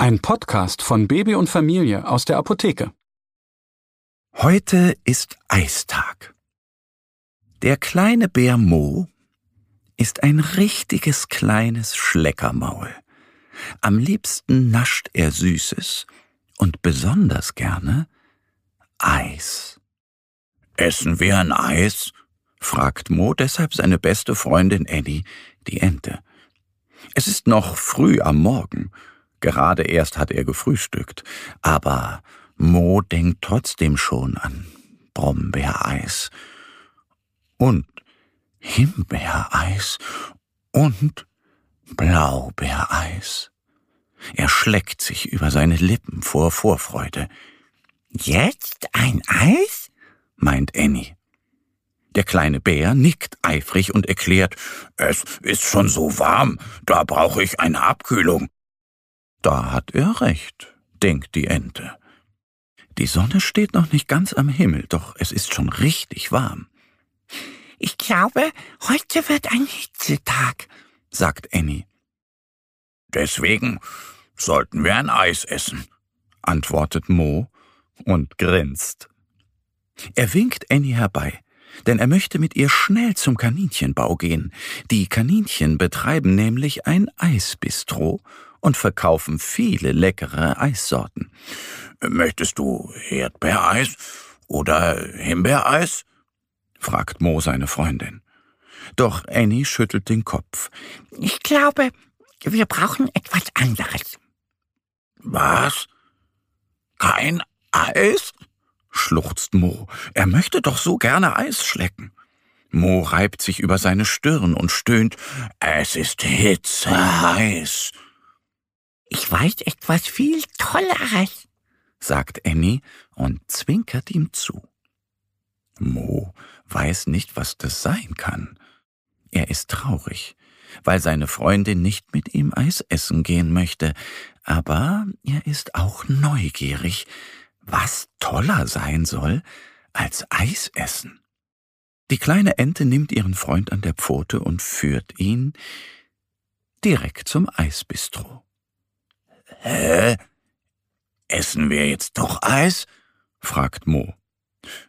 Ein Podcast von Baby und Familie aus der Apotheke. Heute ist Eistag. Der kleine Bär Mo ist ein richtiges kleines Schleckermaul. Am liebsten nascht er Süßes und besonders gerne Eis. Essen wir ein Eis? fragt Mo deshalb seine beste Freundin Eddie, die Ente. Es ist noch früh am Morgen. Gerade erst hat er gefrühstückt. Aber Mo denkt trotzdem schon an Brombeereis und Himbeereis und Blaubeereis. Er schleckt sich über seine Lippen vor Vorfreude. Jetzt ein Eis? meint Annie. Der kleine Bär nickt eifrig und erklärt, es ist schon so warm, da brauche ich eine Abkühlung. Da hat er recht, denkt die Ente. Die Sonne steht noch nicht ganz am Himmel, doch es ist schon richtig warm. Ich glaube, heute wird ein Hitzetag, sagt Annie. Deswegen sollten wir ein Eis essen, antwortet Mo und grinst. Er winkt Annie herbei, denn er möchte mit ihr schnell zum Kaninchenbau gehen. Die Kaninchen betreiben nämlich ein Eisbistro und verkaufen viele leckere Eissorten. Möchtest du Erdbeereis oder Himbeereis? fragt Mo seine Freundin. Doch Annie schüttelt den Kopf. Ich glaube, wir brauchen etwas anderes. Was? Kein Eis? schluchzt Mo. Er möchte doch so gerne Eis schlecken. Mo reibt sich über seine Stirn und stöhnt. Es ist hitzeheiß. Ich weiß etwas viel Tolleres, sagt Annie und zwinkert ihm zu. Mo weiß nicht, was das sein kann. Er ist traurig, weil seine Freundin nicht mit ihm Eis essen gehen möchte, aber er ist auch neugierig, was toller sein soll als Eis essen. Die kleine Ente nimmt ihren Freund an der Pfote und führt ihn direkt zum Eisbistro. Hä? Essen wir jetzt doch Eis? fragt Mo.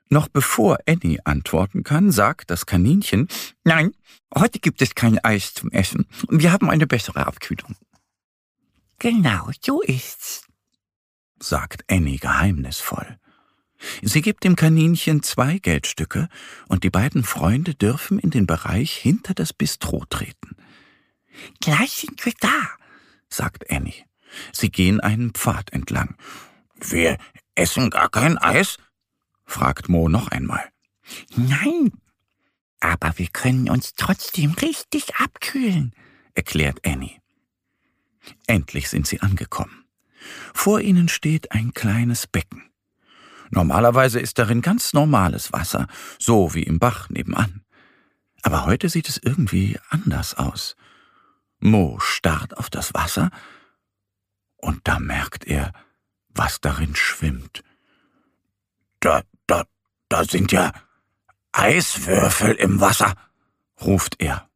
Noch bevor Annie antworten kann, sagt das Kaninchen, Nein, heute gibt es kein Eis zum Essen. Wir haben eine bessere Abkühlung. Genau so ist's, sagt Annie geheimnisvoll. Sie gibt dem Kaninchen zwei Geldstücke und die beiden Freunde dürfen in den Bereich hinter das Bistro treten. Gleich sind wir da, sagt Annie. Sie gehen einen Pfad entlang. Wir essen gar kein Eis? fragt Mo noch einmal. Nein, aber wir können uns trotzdem richtig abkühlen, erklärt Annie. Endlich sind sie angekommen. Vor ihnen steht ein kleines Becken. Normalerweise ist darin ganz normales Wasser, so wie im Bach nebenan. Aber heute sieht es irgendwie anders aus. Mo starrt auf das Wasser und da merkt er, was darin schwimmt. Da, da, da sind ja Eiswürfel im Wasser, ruft er.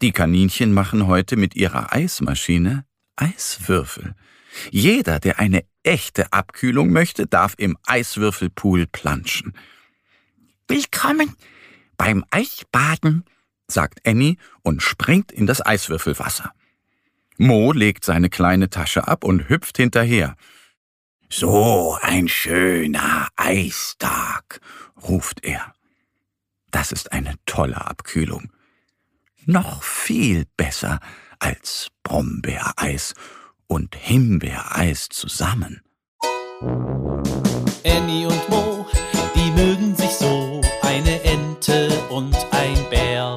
Die Kaninchen machen heute mit ihrer Eismaschine Eiswürfel. Jeder, der eine echte Abkühlung möchte, darf im Eiswürfelpool planschen. Willkommen beim Eisbaden, sagt Annie und springt in das Eiswürfelwasser. Mo legt seine kleine Tasche ab und hüpft hinterher. So ein schöner Eistag, ruft er. Das ist eine tolle Abkühlung. Noch viel besser als Brombeereis und Himbeereis zusammen. Annie und Mo, die mögen sich so, eine Ente und ein Bär.